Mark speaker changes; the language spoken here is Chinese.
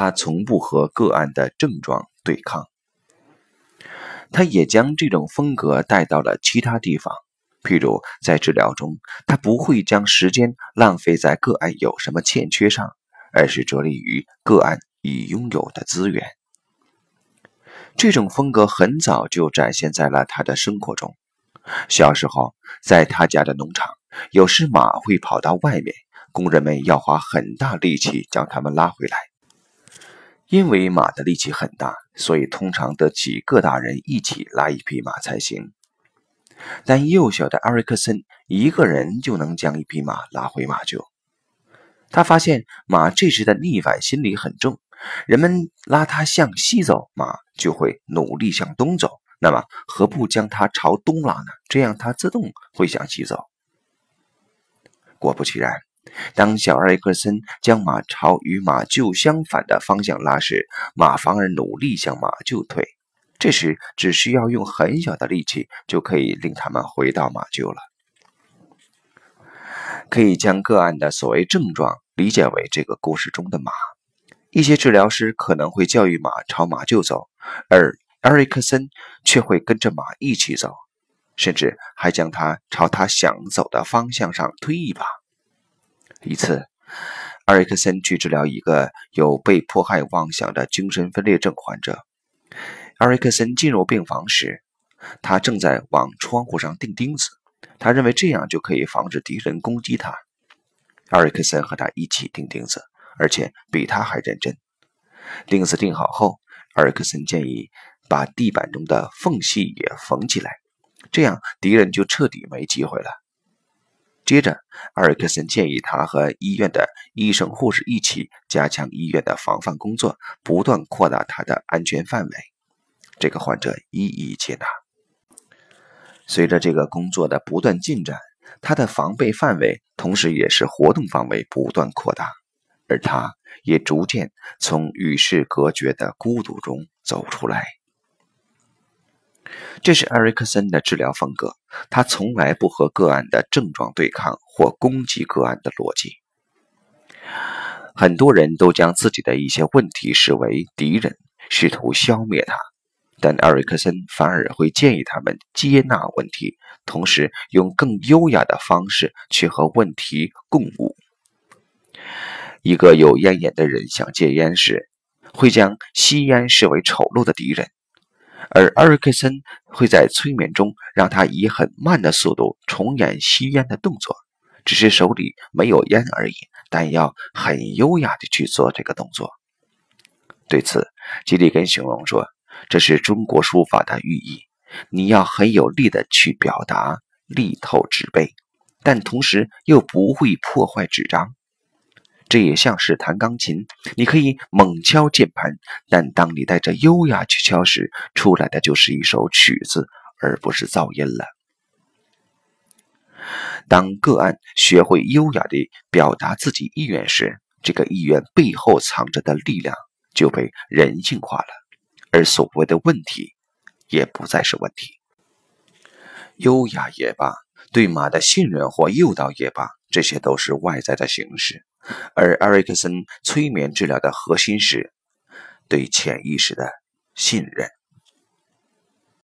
Speaker 1: 他从不和个案的症状对抗。他也将这种风格带到了其他地方，譬如在治疗中，他不会将时间浪费在个案有什么欠缺上，而是着力于个案已拥有的资源。这种风格很早就展现在了他的生活中。小时候，在他家的农场，有时马会跑到外面，工人们要花很大力气将它们拉回来。因为马的力气很大，所以通常得几个大人一起拉一匹马才行。但幼小的艾瑞克森一个人就能将一匹马拉回马厩。他发现马这时的逆反心理很重，人们拉它向西走，马就会努力向东走。那么，何不将它朝东拉呢？这样它自动会向西走。果不其然，当小艾克森将马朝与马厩相反的方向拉时，马反而努力向马厩退。这时，只需要用很小的力气，就可以令他们回到马厩了。可以将个案的所谓症状理解为这个故事中的马。一些治疗师可能会教育马朝马厩走，而埃瑞克森却会跟着马一起走，甚至还将它朝他想走的方向上推一把。一次，埃瑞克森去治疗一个有被迫害妄想的精神分裂症患者。埃瑞克森进入病房时，他正在往窗户上钉钉子，他认为这样就可以防止敌人攻击他。埃瑞克森和他一起钉钉子，而且比他还认真。钉子钉好后，埃瑞克森建议。把地板中的缝隙也缝起来，这样敌人就彻底没机会了。接着，阿尔克森建议他和医院的医生、护士一起加强医院的防范工作，不断扩大他的安全范围。这个患者一一接纳。随着这个工作的不断进展，他的防备范围同时也是活动范围不断扩大，而他也逐渐从与世隔绝的孤独中走出来。这是艾瑞克森的治疗风格，他从来不和个案的症状对抗或攻击个案的逻辑。很多人都将自己的一些问题视为敌人，试图消灭他，但艾瑞克森反而会建议他们接纳问题，同时用更优雅的方式去和问题共舞。一个有烟瘾的人想戒烟时，会将吸烟视为丑陋的敌人。而阿瑞克森会在催眠中让他以很慢的速度重演吸烟的动作，只是手里没有烟而已，但要很优雅地去做这个动作。对此，吉利根形容说：“这是中国书法的寓意，你要很有力的去表达，力透纸背，但同时又不会破坏纸张。”这也像是弹钢琴，你可以猛敲键盘，但当你带着优雅去敲时，出来的就是一首曲子，而不是噪音了。当个案学会优雅地表达自己意愿时，这个意愿背后藏着的力量就被人性化了，而所谓的问题也不再是问题。优雅也罢，对马的信任或诱导也罢，这些都是外在的形式。而艾瑞克森催眠治疗的核心是对潜意识的信任。